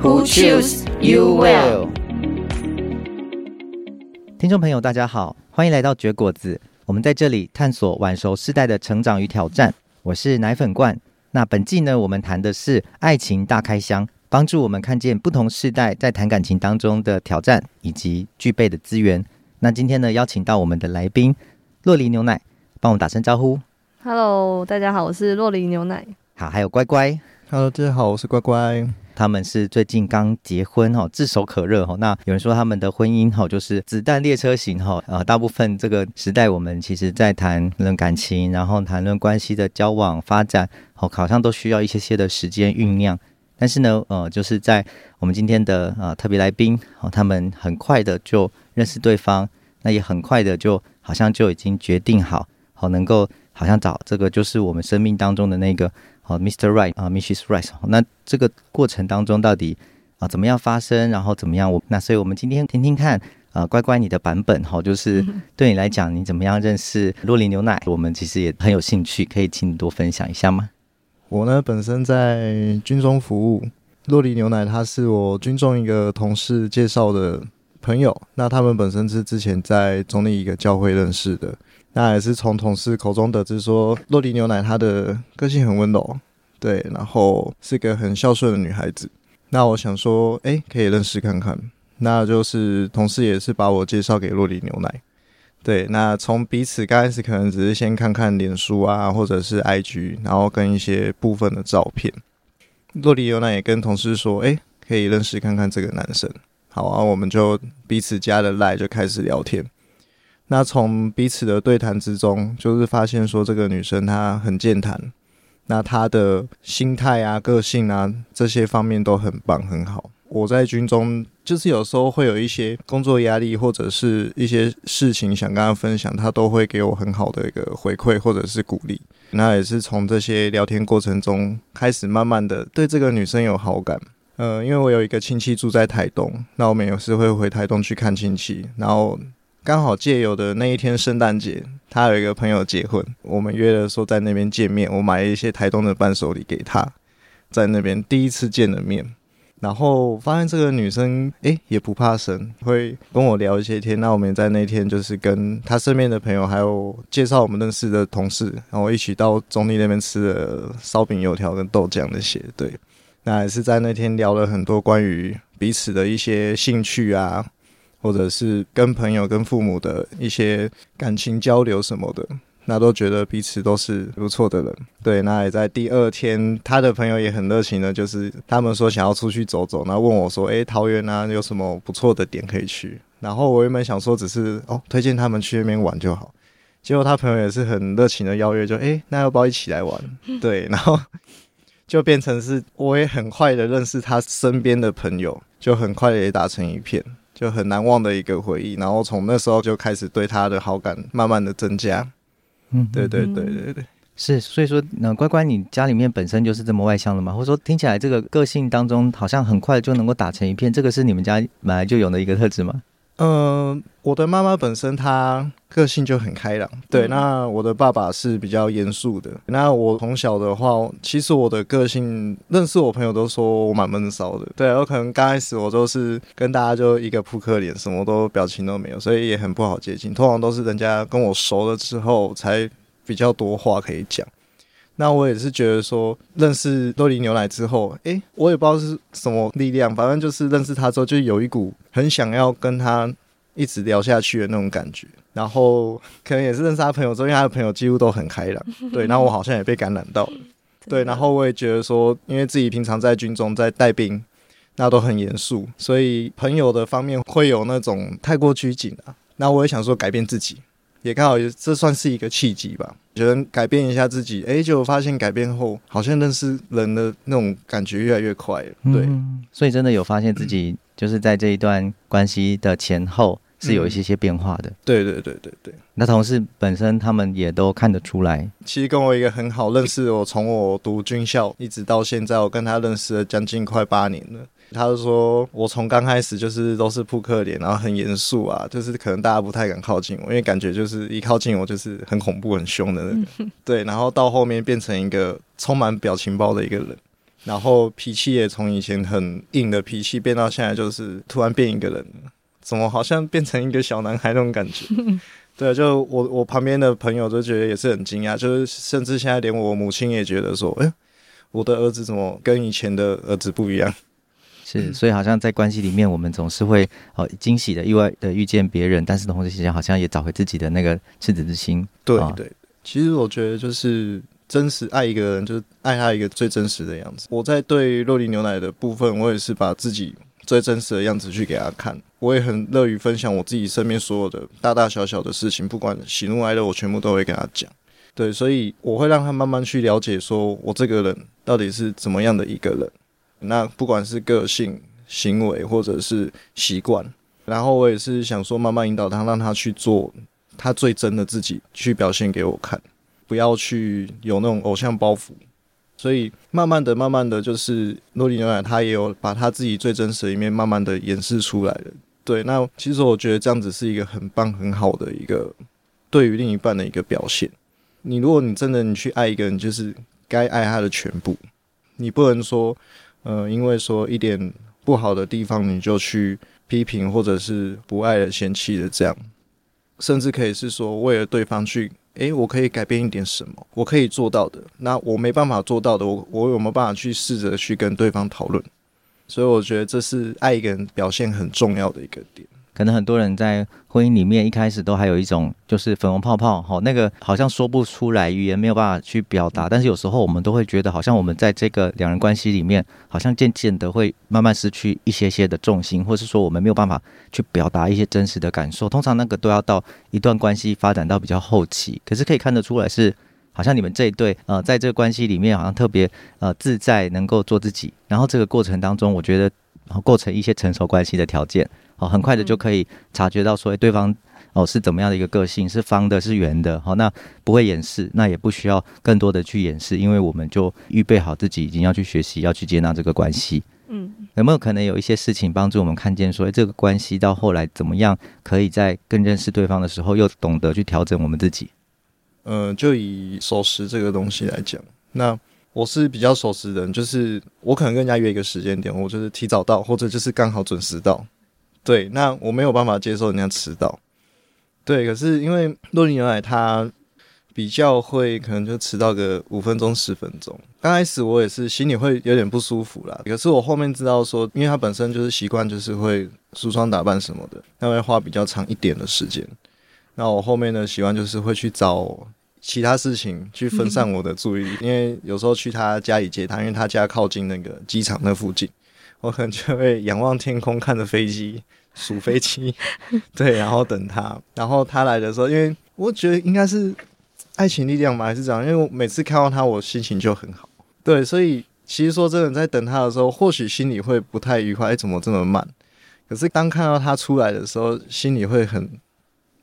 Who choose you well？听众朋友，大家好，欢迎来到绝果子。我们在这里探索晚熟世代的成长与挑战。我是奶粉罐。那本季呢，我们谈的是爱情大开箱，帮助我们看见不同世代在谈感情当中的挑战以及具备的资源。那今天呢，邀请到我们的来宾洛梨牛奶，帮我们打声招呼。Hello，大家好，我是洛梨牛奶。好，还有乖乖。Hello，大家好，我是乖乖。他们是最近刚结婚哈，炙手可热哈。那有人说他们的婚姻哈，就是子弹列车型哈。呃，大部分这个时代，我们其实在谈论感情，然后谈论关系的交往发展，哦好像都需要一些些的时间酝酿。但是呢，呃，就是在我们今天的呃特别来宾，哦，他们很快的就认识对方，那也很快的就好像就已经决定好，好能够好像找这个就是我们生命当中的那个。好，Mr. Right 啊，Mrs. Right。那这个过程当中到底啊怎么样发生，然后怎么样？我那所以我们今天听听看啊，乖乖你的版本哈，就是对你来讲，你怎么样认识洛丽牛奶？我们其实也很有兴趣，可以请你多分享一下吗？我呢，本身在军中服务，洛丽牛奶他是我军中一个同事介绍的朋友，那他们本身是之前在中立一个教会认识的。那也是从同事口中得知说，酪梨牛奶她的个性很温柔，对，然后是个很孝顺的女孩子。那我想说，哎、可以认识看看。那就是同事也是把我介绍给酪梨牛奶。对，那从彼此刚开始可能只是先看看脸书啊，或者是 IG，然后跟一些部分的照片。酪梨牛奶也跟同事说，哎、可以认识看看这个男生。好啊，我们就彼此加了赖，就开始聊天。那从彼此的对谈之中，就是发现说这个女生她很健谈，那她的心态啊、个性啊这些方面都很棒很好。我在军中就是有时候会有一些工作压力或者是一些事情想跟她分享，她都会给我很好的一个回馈或者是鼓励。那也是从这些聊天过程中开始慢慢的对这个女生有好感。呃，因为我有一个亲戚住在台东，那我们有时会回台东去看亲戚，然后。刚好借由的那一天圣诞节，他有一个朋友结婚，我们约了说在那边见面。我买了一些台东的伴手礼给他，在那边第一次见了面，然后发现这个女生诶也不怕生，会跟我聊一些天。那我们在那天就是跟他身边的朋友，还有介绍我们认识的同事，然后一起到中坜那边吃了烧饼、油条跟豆浆那些。对，那也是在那天聊了很多关于彼此的一些兴趣啊。或者是跟朋友、跟父母的一些感情交流什么的，那都觉得彼此都是不错的人。对，那也在第二天，他的朋友也很热情的，就是他们说想要出去走走，然后问我说：“诶，桃园啊，有什么不错的点可以去？”然后我原本想说只是哦，推荐他们去那边玩就好。结果他朋友也是很热情的邀约，就诶，那要不要一起来玩？对，然后就变成是我也很快的认识他身边的朋友，就很快的也打成一片。就很难忘的一个回忆，然后从那时候就开始对他的好感慢慢的增加。嗯，对对对对对，是，所以说，那乖乖，你家里面本身就是这么外向的吗？或者说，听起来这个个性当中，好像很快就能够打成一片，这个是你们家本来就有的一个特质吗？嗯、呃，我的妈妈本身她个性就很开朗，对。嗯、那我的爸爸是比较严肃的。那我从小的话，其实我的个性，认识我朋友都说我蛮闷骚的。对，我可能刚开始我都是跟大家就一个扑克脸，什么都表情都没有，所以也很不好接近。通常都是人家跟我熟了之后，才比较多话可以讲。那我也是觉得说，认识洛梨牛奶之后，诶、欸，我也不知道是什么力量，反正就是认识他之后，就有一股很想要跟他一直聊下去的那种感觉。然后可能也是认识他朋友之后，因为他的朋友几乎都很开朗，对。然后我好像也被感染到了，对。然后我也觉得说，因为自己平常在军中在带兵，那都很严肃，所以朋友的方面会有那种太过拘谨啊。那我也想说改变自己。也刚好也，这算是一个契机吧。觉得改变一下自己，哎，就发现改变后，好像认识人的那种感觉越来越快了。对，嗯、所以真的有发现自己就是在这一段关系的前后是有一些些变化的。对对对对对。那同事本身他们也都看得出来。其实跟我一个很好认识，我从我读军校一直到现在，我跟他认识了将近快八年了。他就说，我从刚开始就是都是扑克脸，然后很严肃啊，就是可能大家不太敢靠近我，因为感觉就是一靠近我就是很恐怖、很凶的那个。对，然后到后面变成一个充满表情包的一个人，然后脾气也从以前很硬的脾气变到现在就是突然变一个人，怎么好像变成一个小男孩那种感觉？对，就我我旁边的朋友都觉得也是很惊讶，就是甚至现在连我母亲也觉得说，哎，我的儿子怎么跟以前的儿子不一样？是，所以好像在关系里面，我们总是会哦惊喜的、意外的遇见别人，但是同时之间好像也找回自己的那个赤子之心。对对，其实我觉得就是真实爱一个人，就是爱他一个最真实的样子。我在对洛丽牛奶的部分，我也是把自己最真实的样子去给他看。我也很乐于分享我自己身边所有的大大小小的事情，不管喜怒哀乐，我全部都会跟他讲。对，所以我会让他慢慢去了解，说我这个人到底是怎么样的一个人。那不管是个性、行为或者是习惯，然后我也是想说，慢慢引导他，让他去做他最真的自己，去表现给我看，不要去有那种偶像包袱。所以慢慢的、慢慢的就是诺丽牛奶，他也有把他自己最真实的一面慢慢的演示出来了。对，那其实我觉得这样子是一个很棒、很好的一个对于另一半的一个表现。你如果你真的你去爱一个人，就是该爱他的全部，你不能说。呃，因为说一点不好的地方，你就去批评或者是不爱的、嫌弃的这样，甚至可以是说为了对方去，诶，我可以改变一点什么，我可以做到的。那我没办法做到的，我我有没有办法去试着去跟对方讨论？所以我觉得这是爱一个人表现很重要的一个点。可能很多人在婚姻里面一开始都还有一种就是粉红泡泡，哈，那个好像说不出来，语言没有办法去表达。但是有时候我们都会觉得，好像我们在这个两人关系里面，好像渐渐的会慢慢失去一些些的重心，或是说我们没有办法去表达一些真实的感受。通常那个都要到一段关系发展到比较后期，可是可以看得出来是，好像你们这一对呃，在这个关系里面好像特别呃自在，能够做自己。然后这个过程当中，我觉得然后构成一些成熟关系的条件。哦，很快的就可以察觉到说，对方哦是怎么样的一个个性，是方的，是圆的，好，那不会掩饰，那也不需要更多的去掩饰，因为我们就预备好自己，已经要去学习，要去接纳这个关系。嗯，有没有可能有一些事情帮助我们看见说，诶，这个关系到后来怎么样，可以在更认识对方的时候，又懂得去调整我们自己？嗯、呃，就以守时这个东西来讲，那我是比较守时的人，就是我可能跟人家约一个时间点，我就是提早到，或者就是刚好准时到。对，那我没有办法接受人家迟到。对，可是因为洛丽牛奶它比较会，可能就迟到个五分钟、十分钟。刚开始我也是心里会有点不舒服啦。可是我后面知道说，因为他本身就是习惯，就是会梳妆打扮什么的，那会花比较长一点的时间。那我后面的习惯就是会去找其他事情去分散我的注意力，因为有时候去他家里接他，因为他家靠近那个机场那附近。我可能就会仰望天空，看着飞机，数飞机，对，然后等他。然后他来的时候，因为我觉得应该是爱情力量嘛，还是怎样？因为我每次看到他，我心情就很好。对，所以其实说真的，在等他的时候，或许心里会不太愉快，哎，怎么这么慢？可是当看到他出来的时候，心里会很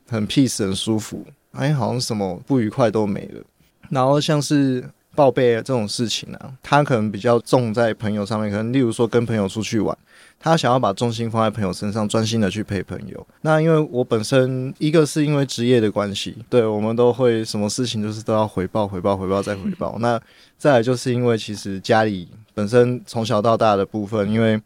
很 peace，很舒服，哎，好像什么不愉快都没了。然后像是。报备这种事情呢、啊，他可能比较重在朋友上面，可能例如说跟朋友出去玩，他想要把重心放在朋友身上，专心的去陪朋友。那因为我本身一个是因为职业的关系，对，我们都会什么事情就是都要回报、回报、回报再回报。那再来就是因为其实家里本身从小到大的部分，因为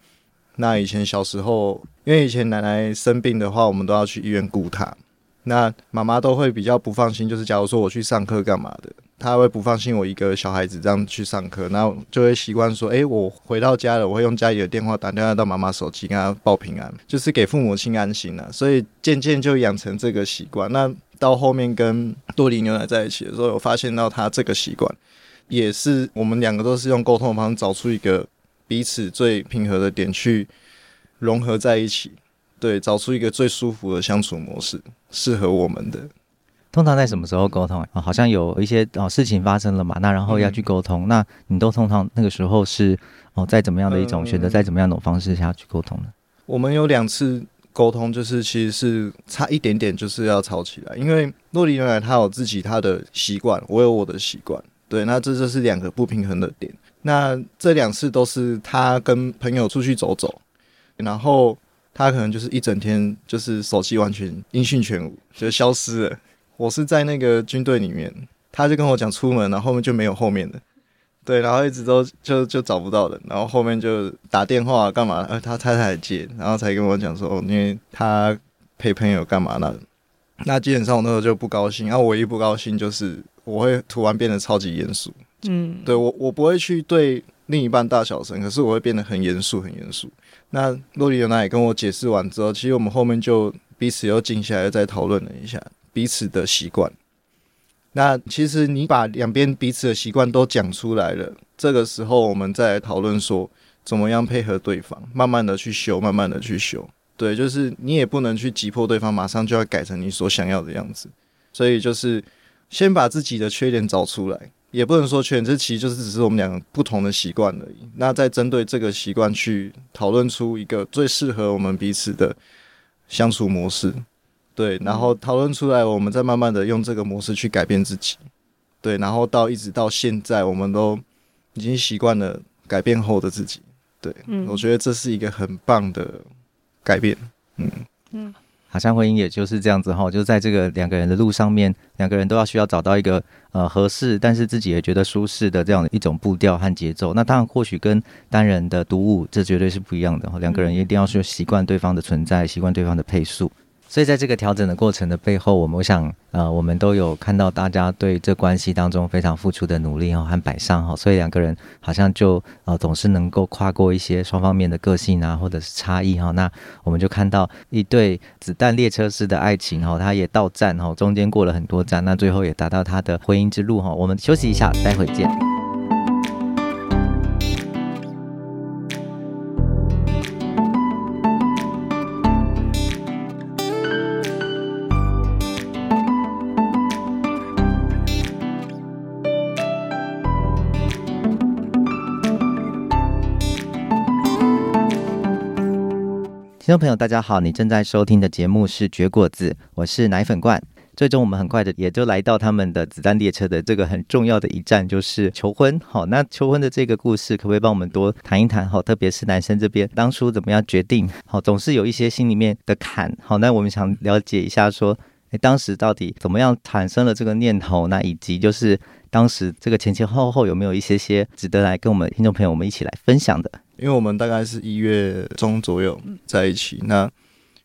那以前小时候，因为以前奶奶生病的话，我们都要去医院顾她，那妈妈都会比较不放心，就是假如说我去上课干嘛的。他会不放心我一个小孩子这样去上课，然后就会习惯说：“诶，我回到家了，我会用家里的电话打电话到妈妈手机，跟她报平安，就是给父母亲安心了。”所以渐渐就养成这个习惯。那到后面跟多利牛奶在一起的时候，有发现到他这个习惯，也是我们两个都是用沟通的方式找出一个彼此最平和的点去融合在一起，对，找出一个最舒服的相处模式，适合我们的。通常在什么时候沟通啊？好像有一些哦事情发生了嘛，那然后要去沟通，嗯、那你都通常那个时候是哦在怎么样的一种选择，在怎么样的方式下去沟通呢？我们有两次沟通，就是其实是差一点点，就是要吵起来。因为酪梨牛奶她有自己她的习惯，我有我的习惯，对，那这就是两个不平衡的点。那这两次都是她跟朋友出去走走，然后他可能就是一整天就是手机完全音讯全无，就消失了。我是在那个军队里面，他就跟我讲出门，然后后面就没有后面的。对，然后一直都就就找不到人，然后后面就打电话干嘛？呃，他太太接，然后才跟我讲说，哦，因为他陪朋友干嘛那？那基本上我那时候就不高兴，然后我一不高兴就是我会突然变得超级严肃。嗯，对我我不会去对另一半大小声，可是我会变得很严肃，很严肃。那酪梨牛奶也跟我解释完之后，其实我们后面就彼此又静下来，再讨论了一下彼此的习惯。那其实你把两边彼此的习惯都讲出来了，这个时候我们再来讨论说怎么样配合对方，慢慢的去修，慢慢的去修。对，就是你也不能去急迫对方马上就要改成你所想要的样子，所以就是先把自己的缺点找出来，也不能说缺点，这其实就是只是我们两个不同的习惯而已。那再针对这个习惯去讨论出一个最适合我们彼此的相处模式。对，然后讨论出来，我们再慢慢的用这个模式去改变自己。对，然后到一直到现在，我们都已经习惯了改变后的自己。对，嗯，我觉得这是一个很棒的改变。嗯嗯，好像婚姻也就是这样子哈，就在这个两个人的路上面，两个人都要需要找到一个呃合适，但是自己也觉得舒适的这样的一种步调和节奏。那当然，或许跟单人的独舞这绝对是不一样的哈。两个人一定要去习惯对方的存在，习惯对方的配速。所以在这个调整的过程的背后，我们我想，呃，我们都有看到大家对这关系当中非常付出的努力哈和摆上哈，所以两个人好像就呃总是能够跨过一些双方面的个性啊或者是差异哈，那我们就看到一对子弹列车式的爱情哈，他也到站哈，中间过了很多站，那最后也达到他的婚姻之路哈。我们休息一下，待会见。听众朋友，大家好！你正在收听的节目是《绝果子》，我是奶粉罐。最终，我们很快的也就来到他们的子弹列车的这个很重要的一站，就是求婚。好，那求婚的这个故事，可不可以帮我们多谈一谈？好，特别是男生这边当初怎么样决定？好，总是有一些心里面的坎。好，那我们想了解一下，说，诶，当时到底怎么样产生了这个念头？那以及就是当时这个前前后后有没有一些些值得来跟我们听众朋友我们一起来分享的？因为我们大概是一月中左右在一起，那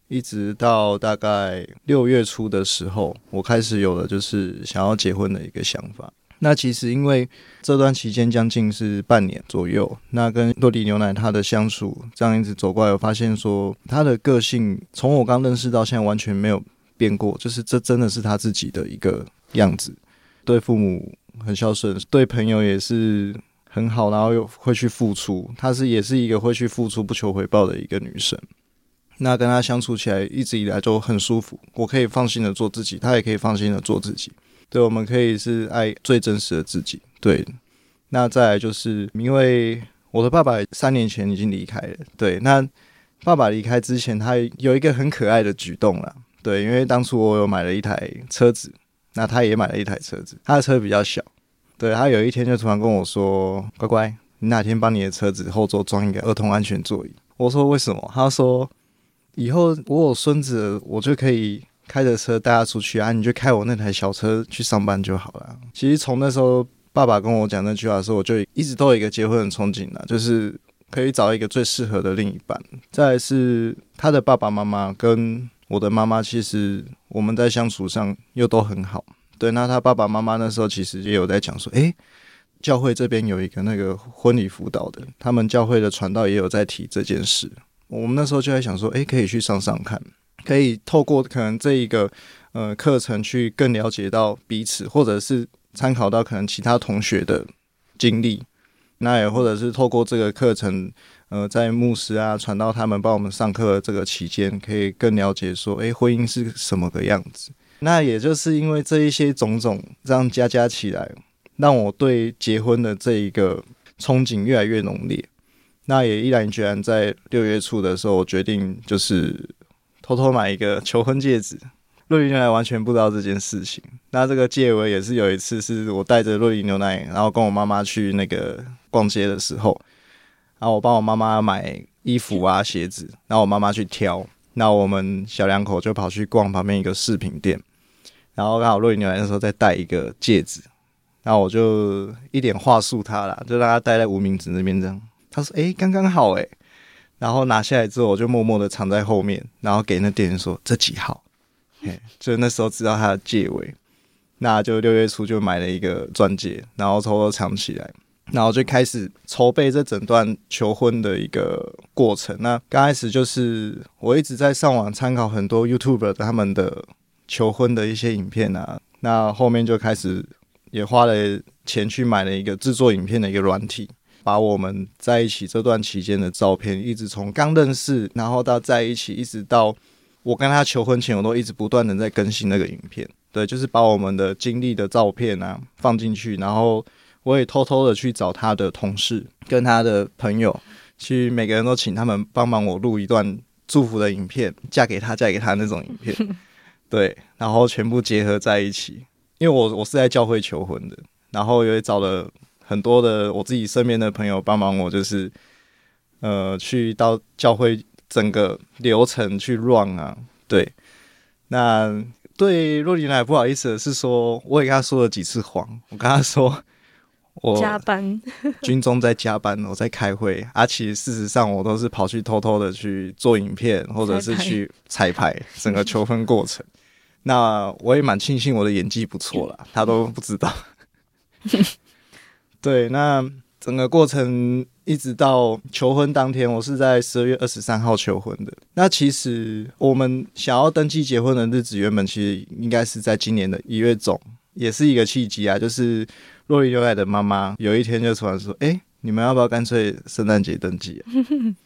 一直到大概六月初的时候，我开始有了就是想要结婚的一个想法。那其实因为这段期间将近是半年左右，那跟洛迪牛奶他的相处这样一直走过来，我发现说他的个性从我刚认识到现在完全没有变过，就是这真的是他自己的一个样子，对父母很孝顺，对朋友也是。很好，然后又会去付出，她是也是一个会去付出不求回报的一个女生。那跟她相处起来，一直以来就很舒服，我可以放心的做自己，她也可以放心的做自己。对，我们可以是爱最真实的自己。对，那再来就是因为我的爸爸三年前已经离开了。对，那爸爸离开之前，他有一个很可爱的举动啦。对，因为当初我有买了一台车子，那他也买了一台车子，他的车比较小。对，他有一天就突然跟我说：“乖乖，你哪天帮你的车子后座装一个儿童安全座椅？”我说：“为什么？”他说：“以后我有孙子，我就可以开着车带他出去啊，你就开我那台小车去上班就好了。”其实从那时候爸爸跟我讲那句话的时候，我就一直都有一个结婚的憧憬了，就是可以找一个最适合的另一半。再是他的爸爸妈妈跟我的妈妈，其实我们在相处上又都很好。对，那他爸爸妈妈那时候其实也有在讲说，诶，教会这边有一个那个婚礼辅导的，他们教会的传道也有在提这件事。我们那时候就在想说，诶，可以去上上看，可以透过可能这一个呃课程去更了解到彼此，或者是参考到可能其他同学的经历，那也或者是透过这个课程，呃，在牧师啊传道他们帮我们上课的这个期间，可以更了解说，诶，婚姻是什么个样子。那也就是因为这一些种种，这样加加起来，让我对结婚的这一个憧憬越来越浓烈。那也毅然决然在六月初的时候，我决定就是偷偷买一个求婚戒指。酪梨牛奶完全不知道这件事情。那这个戒围也是有一次，是我带着酪梨牛奶，然后跟我妈妈去那个逛街的时候，然后我帮我妈妈买衣服啊、鞋子，然后我妈妈去挑，那我们小两口就跑去逛旁边一个饰品店，然后刚好落雨牛奶那时候在戴一个戒指，然后我就一点话术他啦，就让他戴在无名指那边这样。他说：“诶，刚刚好诶。”然后拿下来之后，我就默默的藏在后面，然后给那店员说：“这几号？”就那时候知道他的戒围，那就六月初就买了一个钻戒，然后偷偷藏起来，然后就开始筹备这整段求婚的一个过程。那刚开始就是我一直在上网参考很多 YouTuber 他们的求婚的一些影片啊，那后面就开始也花了钱去买了一个制作影片的一个软体，把我们在一起这段期间的照片，一直从刚认识，然后到在一起，一直到。我跟他求婚前，我都一直不断的在更新那个影片，对，就是把我们的经历的照片啊放进去，然后我也偷偷的去找他的同事跟他的朋友，去每个人都请他们帮忙我录一段祝福的影片，嫁给他，嫁给他那种影片，对，然后全部结合在一起，因为我我是在教会求婚的，然后也找了很多的我自己身边的朋友帮忙我，就是呃去到教会。整个流程去 run 啊，对，那对若琳来不好意思的是说，我也跟他说了几次谎，我跟他说我加班，军中在加班，我在开会，而、啊、其实事实上我都是跑去偷偷的去做影片，或者是去彩排整个求婚过程。那我也蛮庆幸我的演技不错啦，他都不知道。对，那。整个过程一直到求婚当天，我是在十二月二十三号求婚的。那其实我们想要登记结婚的日子，原本其实应该是在今年的一月中，也是一个契机啊。就是酪梨牛奶的妈妈有一天就突然说：“哎，你们要不要干脆圣诞节登记啊？”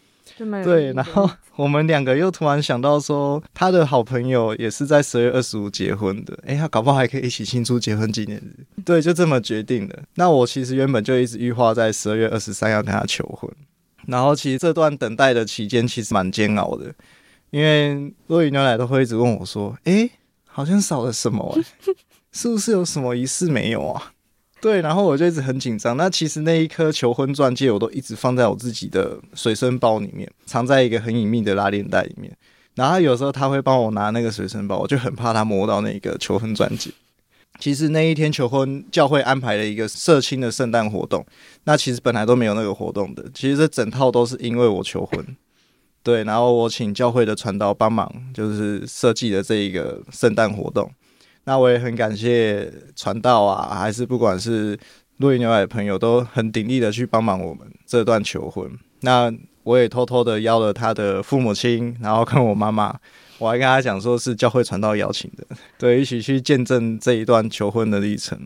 对，然后我们两个又突然想到说，他的好朋友也是在十二月二十五结婚的，诶，他搞不好还可以一起庆祝结婚纪念日。对，就这么决定的。那我其实原本就一直预划在十二月二十三要跟他求婚，然后其实这段等待的期间其实蛮煎熬的，因为若雨牛奶都会一直问我说，诶，好像少了什么啊，是不是有什么仪式没有啊？对，然后我就一直很紧张。那其实那一颗求婚钻戒，我都一直放在我自己的随身包里面，藏在一个很隐秘的拉链袋里面。然后有时候他会帮我拿那个随身包，我就很怕他摸到那个求婚钻戒。其实那一天求婚，教会安排了一个社青的圣诞活动。那其实本来都没有那个活动的。其实这整套都是因为我求婚。对，然后我请教会的传道帮忙，就是设计的这一个圣诞活动。那我也很感谢传道啊，还是不管是酪梨牛奶的朋友，都很鼎力的去帮忙我们这段求婚。那我也偷偷的邀了他的父母亲，然后跟我妈妈，我还跟他讲说是教会传道邀请的，对，一起去见证这一段求婚的历程。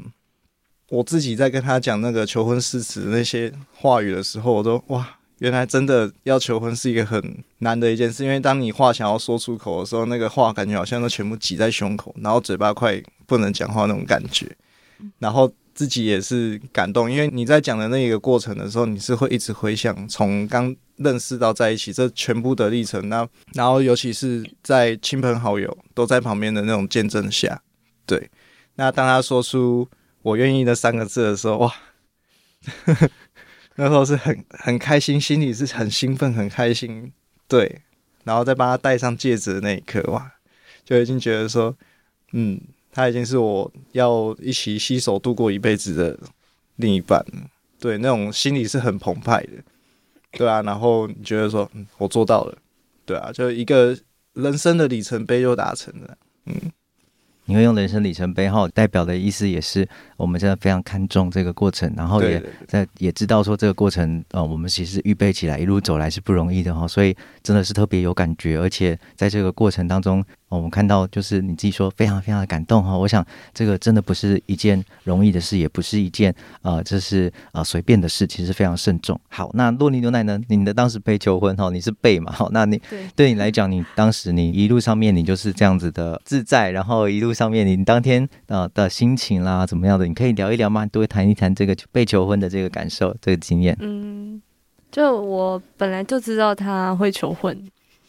我自己在跟他讲那个求婚誓词那些话语的时候，我都哇。原来真的要求婚是一个很难的一件事，因为当你话想要说出口的时候，那个话感觉好像都全部挤在胸口，然后嘴巴快不能讲话那种感觉，然后自己也是感动，因为你在讲的那个过程的时候，你是会一直回想从刚认识到在一起这全部的历程，那然后尤其是在亲朋好友都在旁边的那种见证下，对，那当他说出“我愿意”那三个字的时候，哇！那时候是很很开心，心里是很兴奋、很开心，对。然后再帮他戴上戒指的那一刻，哇，就已经觉得说，嗯，他已经是我要一起携手度过一辈子的另一半了，对，那种心里是很澎湃的，对啊。然后你觉得说，嗯，我做到了，对啊，就一个人生的里程碑就达成了，嗯。你会用人生里程碑哈代表的意思也是，我们真的非常看重这个过程，然后也在也知道说这个过程，呃，我们其实预备起来一路走来是不容易的哈，所以真的是特别有感觉，而且在这个过程当中。我们看到，就是你自己说非常非常的感动哈。我想这个真的不是一件容易的事，也不是一件呃，这是呃随便的事，其实非常慎重。好，那洛尼牛奶呢？你的当时被求婚哈，你是被嘛？好，那你对，对你来讲，你当时你一路上面你就是这样子的自在，然后一路上面你当天呃的心情啦怎么样的？你可以聊一聊吗？都会谈一谈这个被求婚的这个感受，这个经验。嗯，就我本来就知道他会求婚，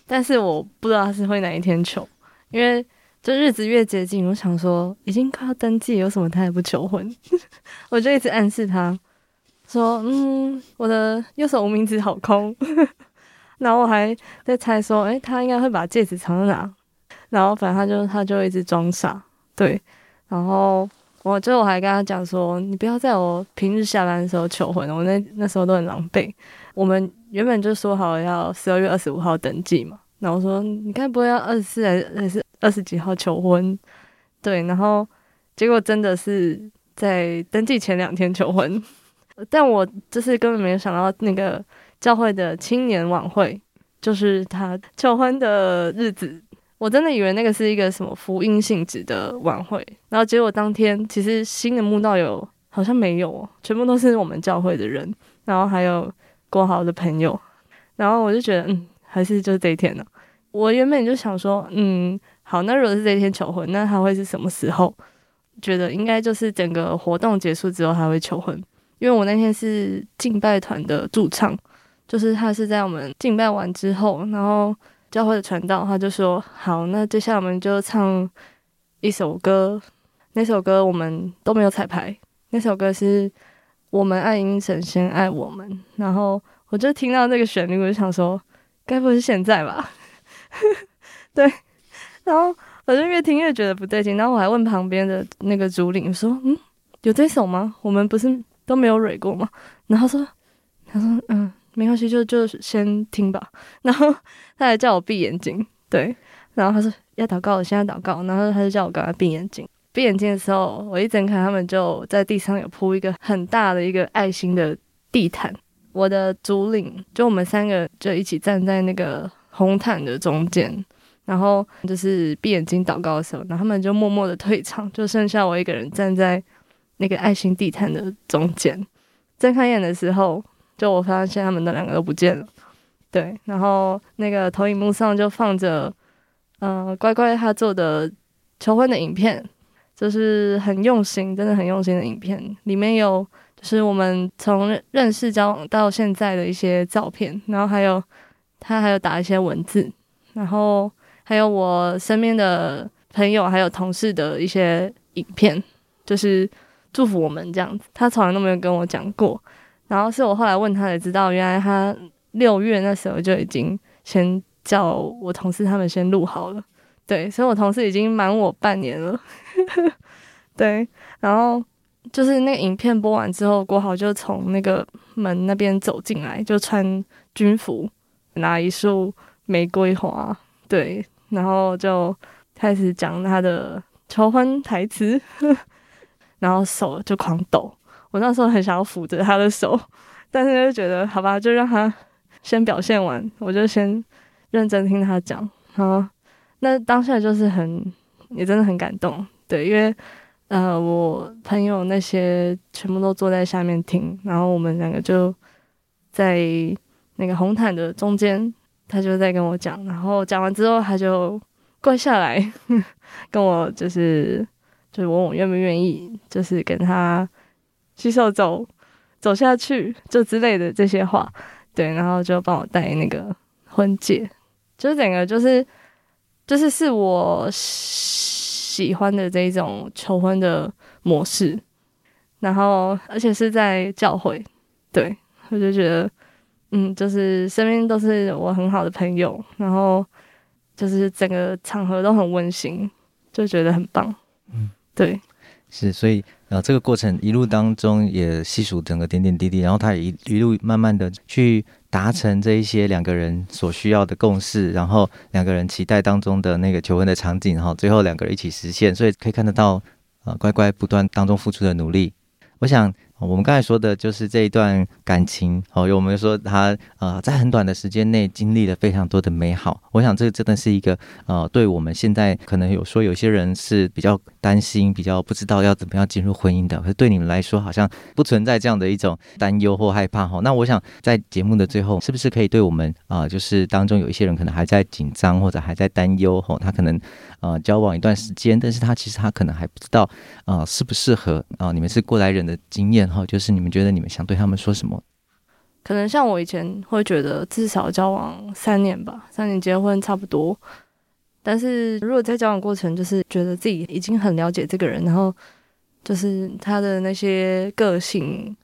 但是我不知道他是会哪一天求，因为这日子越接近，我想说已经快要登记，有什么他也不求婚？我就一直暗示他说：“嗯，我的右手无名指好空。”然后我还在猜说：“诶，他应该会把戒指藏在哪？”然后反正他就他就一直装傻，对，然后。我最后还跟他讲说，你不要在我平日下班的时候求婚，我那那时候都很狼狈。我们原本就说好要十二月二十五号登记嘛，然后我说你该不会要二十四还是二十几号求婚？对，然后结果真的是在登记前两天求婚，但我就是根本没有想到那个教会的青年晚会就是他求婚的日子。我真的以为那个是一个什么福音性质的晚会，然后结果当天其实新的慕道友好像没有，全部都是我们教会的人，然后还有国豪的朋友，然后我就觉得，嗯，还是就是这一天呢。我原本就想说，嗯，好，那如果是这一天求婚，那他会是什么时候？觉得应该就是整个活动结束之后他会求婚，因为我那天是敬拜团的驻唱，就是他是在我们敬拜完之后，然后。教会的传道，他就说：“好，那接下来我们就唱一首歌。那首歌我们都没有彩排。那首歌是我们爱因神先爱我们。然后我就听到那个旋律，我就想说，该不会是现在吧？对。然后我就越听越觉得不对劲。然后我还问旁边的那个主领说：‘嗯，有这首吗？我们不是都没有蕊过吗？’然后说：‘他说，嗯。’没关系，就就先听吧。然后他还叫我闭眼睛，对。然后他说要祷告，我现在祷告。然后他就叫我赶快闭眼睛。闭眼睛的时候，我一睁开，他们就在地上有铺一个很大的一个爱心的地毯。我的主领就我们三个就一起站在那个红毯的中间，然后就是闭眼睛祷告的时候，然后他们就默默的退场，就剩下我一个人站在那个爱心地毯的中间。睁开眼的时候。就我发现他们那两个都不见了，对，然后那个投影幕上就放着，呃，乖乖他做的求婚的影片，就是很用心，真的很用心的影片，里面有就是我们从认识交往到现在的一些照片，然后还有他还有打一些文字，然后还有我身边的朋友还有同事的一些影片，就是祝福我们这样子，他从来都没有跟我讲过。然后是我后来问他才知道，原来他六月那时候就已经先叫我同事他们先录好了，对，所以我同事已经瞒我半年了，对，然后就是那个影片播完之后，国豪就从那个门那边走进来，就穿军服，拿一束玫瑰花，对，然后就开始讲他的求婚台词，然后手就狂抖。我那时候很想要抚着他的手，但是就觉得好吧，就让他先表现完，我就先认真听他讲。啊，那当下就是很，也真的很感动，对，因为呃，我朋友那些全部都坐在下面听，然后我们两个就在那个红毯的中间，他就在跟我讲，然后讲完之后他就跪下来 跟我就是就是问我愿不愿意，就是跟他。洗手走，走下去，就之类的这些话，对，然后就帮我戴那个婚戒，就是整个就是就是是我喜欢的这一种求婚的模式，然后而且是在教会，对，我就觉得，嗯，就是身边都是我很好的朋友，然后就是整个场合都很温馨，就觉得很棒，嗯，对，是，所以。呃这个过程一路当中也细数整个点点滴滴，然后他也一一路慢慢的去达成这一些两个人所需要的共识，然后两个人期待当中的那个求婚的场景，然后最后两个人一起实现，所以可以看得到，呃，乖乖不断当中付出的努力，我想。我们刚才说的就是这一段感情哦，有我们说他呃在很短的时间内经历了非常多的美好。我想这真的是一个呃，对我们现在可能有说有些人是比较担心、比较不知道要怎么样进入婚姻的，可是对你们来说好像不存在这样的一种担忧或害怕哈。那我想在节目的最后，是不是可以对我们啊、就是当中有一些人可能还在紧张或者还在担忧哈，他可能呃交往一段时间，但是他其实他可能还不知道啊、适不适合啊、你们是过来人的经验。然后就是你们觉得你们想对他们说什么？可能像我以前会觉得至少交往三年吧，三年结婚差不多。但是如果在交往过程，就是觉得自己已经很了解这个人，然后就是他的那些个性、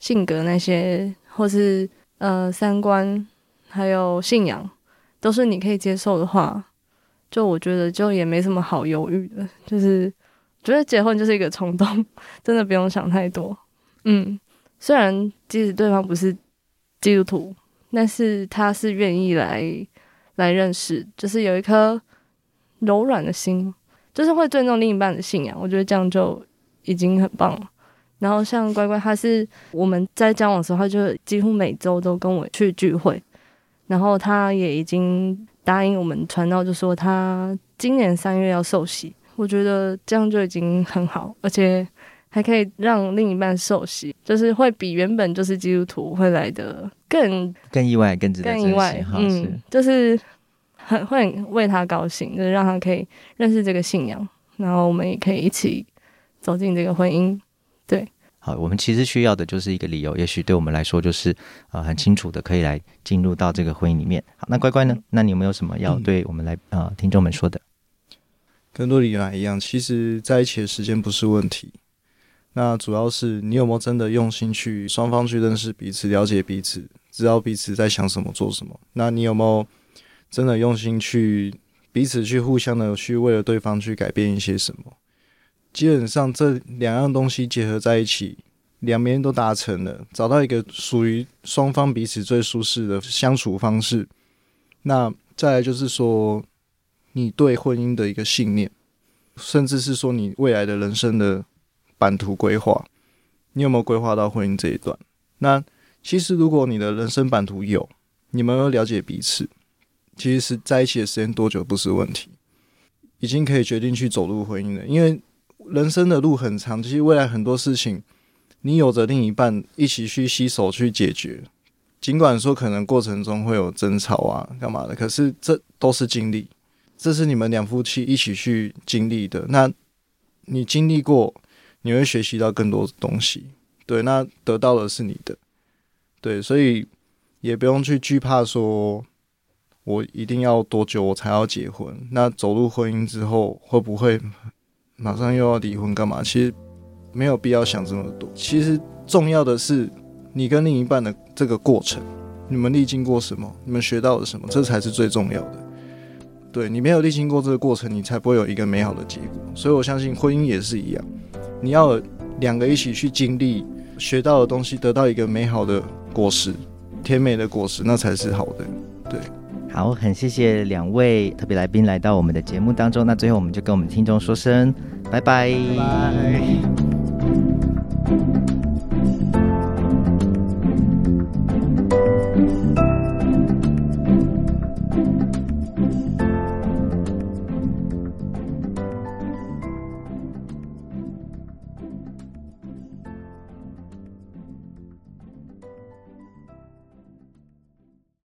性格那些，或是呃三观，还有信仰，都是你可以接受的话，就我觉得就也没什么好犹豫的。就是觉得结婚就是一个冲动，真的不用想太多。嗯，虽然即使对方不是基督徒，但是他是愿意来来认识，就是有一颗。柔软的心，就是会尊重另一半的信仰，我觉得这样就已经很棒了。然后像乖乖，他是我们在交往的时候，他就几乎每周都跟我去聚会，然后他也已经答应我们传道，就说他今年三月要受洗。我觉得这样就已经很好，而且还可以让另一半受洗，就是会比原本就是基督徒会来的更更意外，更值得更意外。嗯，就是。很会为他高兴，就是让他可以认识这个信仰，然后我们也可以一起走进这个婚姻。对，好，我们其实需要的就是一个理由，也许对我们来说就是呃很清楚的，可以来进入到这个婚姻里面。好，那乖乖呢？那你有没有什么要对我们来呃听众们说的？跟洛里来一样，其实在一起的时间不是问题，那主要是你有没有真的用心去双方去认识彼此、了解彼此，知道彼此在想什么、做什么。那你有没有？真的用心去彼此去互相的去为了对方去改变一些什么，基本上这两样东西结合在一起，两边都达成了，找到一个属于双方彼此最舒适的相处方式。那再来就是说，你对婚姻的一个信念，甚至是说你未来的人生的版图规划，你有没有规划到婚姻这一段？那其实如果你的人生版图有，你们有了解彼此。其实是在一起的时间多久不是问题，已经可以决定去走入婚姻了。因为人生的路很长，其实未来很多事情，你有着另一半一起去携手去解决。尽管说可能过程中会有争吵啊，干嘛的，可是这都是经历，这是你们两夫妻一起去经历的。那你经历过，你会学习到更多东西。对，那得到的是你的。对，所以也不用去惧怕说。我一定要多久我才要结婚？那走入婚姻之后会不会马上又要离婚干嘛？其实没有必要想这么多。其实重要的是你跟另一半的这个过程，你们历经过什么？你们学到了什么？这才是最重要的。对，你没有历经过这个过程，你才不会有一个美好的结果。所以我相信婚姻也是一样，你要两个一起去经历，学到的东西，得到一个美好的果实，甜美的果实，那才是好的。对。好，很谢谢两位特别来宾来到我们的节目当中。那最后我们就跟我们听众说声拜拜。拜拜。